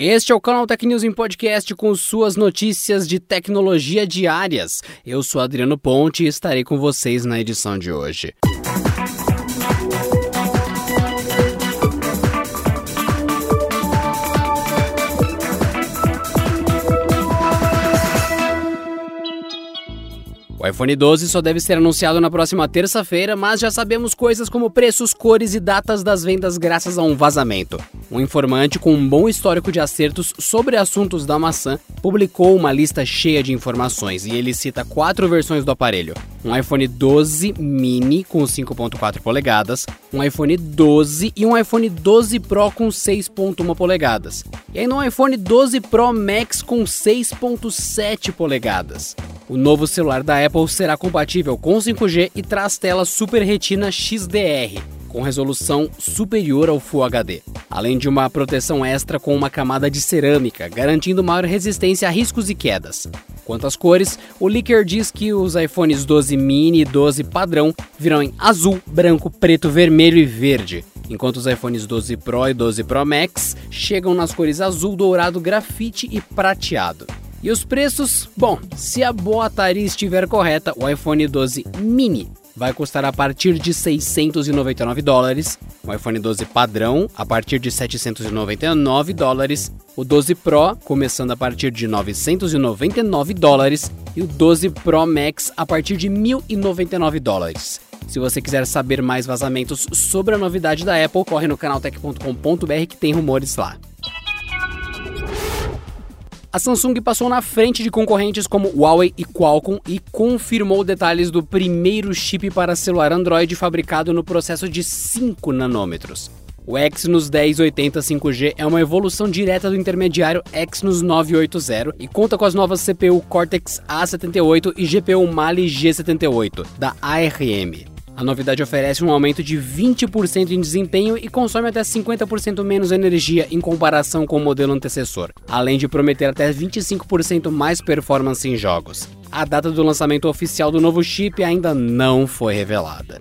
Este é o canal Tech News em podcast com suas notícias de tecnologia diárias. Eu sou Adriano Ponte e estarei com vocês na edição de hoje. iPhone 12 só deve ser anunciado na próxima terça-feira, mas já sabemos coisas como preços, cores e datas das vendas graças a um vazamento. Um informante com um bom histórico de acertos sobre assuntos da maçã publicou uma lista cheia de informações e ele cita quatro versões do aparelho: um iPhone 12 mini com 5.4 polegadas, um iPhone 12 e um iPhone 12 Pro com 6.1 polegadas, e ainda um iPhone 12 Pro Max com 6.7 polegadas. O novo celular da Apple será compatível com 5G e traz tela Super Retina XDR, com resolução superior ao Full HD, além de uma proteção extra com uma camada de cerâmica, garantindo maior resistência a riscos e quedas. Quanto às cores, o leaker diz que os iPhones 12 mini e 12 padrão virão em azul, branco, preto, vermelho e verde, enquanto os iPhones 12 Pro e 12 Pro Max chegam nas cores azul, dourado, grafite e prateado. E os preços? Bom, se a boataria estiver correta, o iPhone 12 mini vai custar a partir de 699 dólares, o iPhone 12 padrão a partir de 799 dólares, o 12 Pro começando a partir de 999 dólares e o 12 Pro Max a partir de 1099 dólares. Se você quiser saber mais vazamentos sobre a novidade da Apple, corre no canaltech.com.br que tem rumores lá. A Samsung passou na frente de concorrentes como Huawei e Qualcomm e confirmou detalhes do primeiro chip para celular Android fabricado no processo de 5 nanômetros. O Exynos 1080 5G é uma evolução direta do intermediário Exynos 980 e conta com as novas CPU Cortex A78 e GPU Mali G78 da ARM. A novidade oferece um aumento de 20% em desempenho e consome até 50% menos energia em comparação com o modelo antecessor, além de prometer até 25% mais performance em jogos. A data do lançamento oficial do novo chip ainda não foi revelada.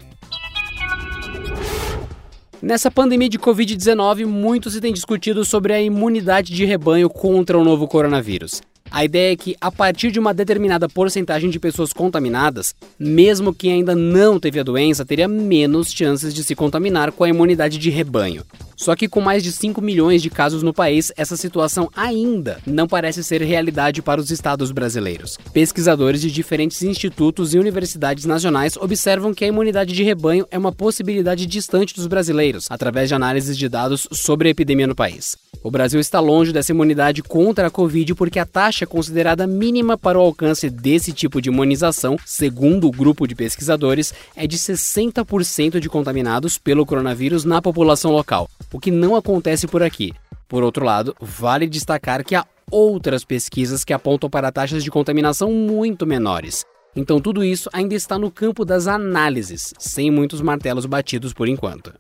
Nessa pandemia de Covid-19, muito se tem discutido sobre a imunidade de rebanho contra o novo coronavírus. A ideia é que, a partir de uma determinada porcentagem de pessoas contaminadas, mesmo quem ainda não teve a doença teria menos chances de se contaminar com a imunidade de rebanho. Só que com mais de 5 milhões de casos no país, essa situação ainda não parece ser realidade para os estados brasileiros. Pesquisadores de diferentes institutos e universidades nacionais observam que a imunidade de rebanho é uma possibilidade distante dos brasileiros, através de análises de dados sobre a epidemia no país. O Brasil está longe dessa imunidade contra a Covid porque a taxa é considerada mínima para o alcance desse tipo de imunização, segundo o grupo de pesquisadores, é de 60% de contaminados pelo coronavírus na população local o que não acontece por aqui. Por outro lado, vale destacar que há outras pesquisas que apontam para taxas de contaminação muito menores. Então, tudo isso ainda está no campo das análises, sem muitos martelos batidos por enquanto.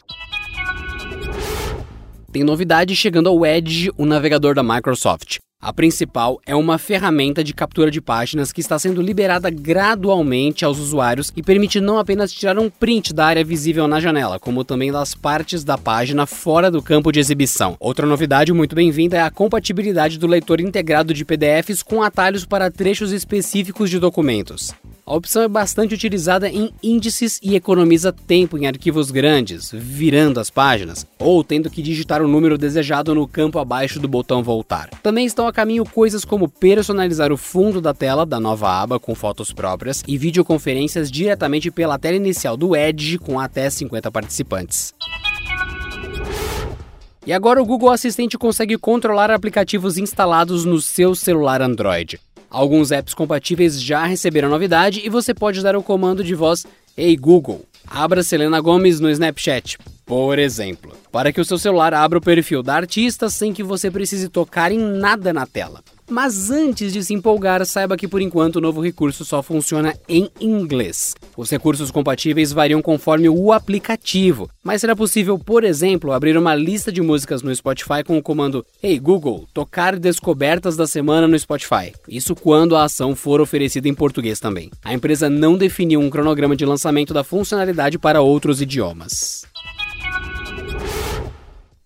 Tem novidade chegando ao Edge, o navegador da Microsoft. A principal é uma ferramenta de captura de páginas que está sendo liberada gradualmente aos usuários e permite não apenas tirar um print da área visível na janela, como também das partes da página fora do campo de exibição. Outra novidade muito bem-vinda é a compatibilidade do leitor integrado de PDFs com atalhos para trechos específicos de documentos. A opção é bastante utilizada em índices e economiza tempo em arquivos grandes, virando as páginas, ou tendo que digitar o número desejado no campo abaixo do botão voltar. Também estão a caminho coisas como personalizar o fundo da tela da nova aba com fotos próprias e videoconferências diretamente pela tela inicial do Edge com até 50 participantes. E agora o Google Assistente consegue controlar aplicativos instalados no seu celular Android. Alguns apps compatíveis já receberam novidade e você pode dar o comando de voz Ei hey Google, abra Selena Gomes no Snapchat, por exemplo, para que o seu celular abra o perfil da artista sem que você precise tocar em nada na tela. Mas antes de se empolgar, saiba que por enquanto o novo recurso só funciona em inglês. Os recursos compatíveis variam conforme o aplicativo, mas será possível, por exemplo, abrir uma lista de músicas no Spotify com o comando Hey Google, tocar descobertas da semana no Spotify. Isso quando a ação for oferecida em português também. A empresa não definiu um cronograma de lançamento da funcionalidade para outros idiomas.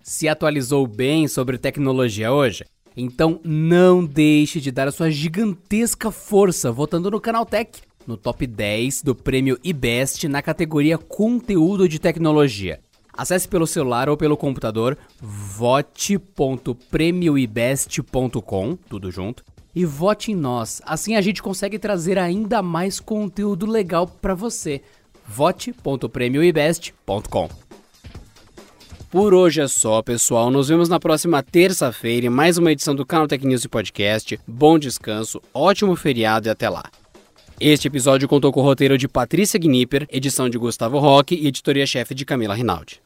Se atualizou bem sobre tecnologia hoje? Então não deixe de dar a sua gigantesca força votando no Canaltech, no top 10 do prêmio IBEST na categoria Conteúdo de Tecnologia. Acesse pelo celular ou pelo computador vote.premioibest.com, tudo junto, e vote em nós. Assim a gente consegue trazer ainda mais conteúdo legal para você. vote.premioibest.com. Por hoje é só, pessoal. Nos vemos na próxima terça-feira em mais uma edição do Canal Tech News e Podcast. Bom descanso, ótimo feriado e até lá. Este episódio contou com o roteiro de Patrícia Gnipper, edição de Gustavo Roque e editoria-chefe de Camila Rinaldi.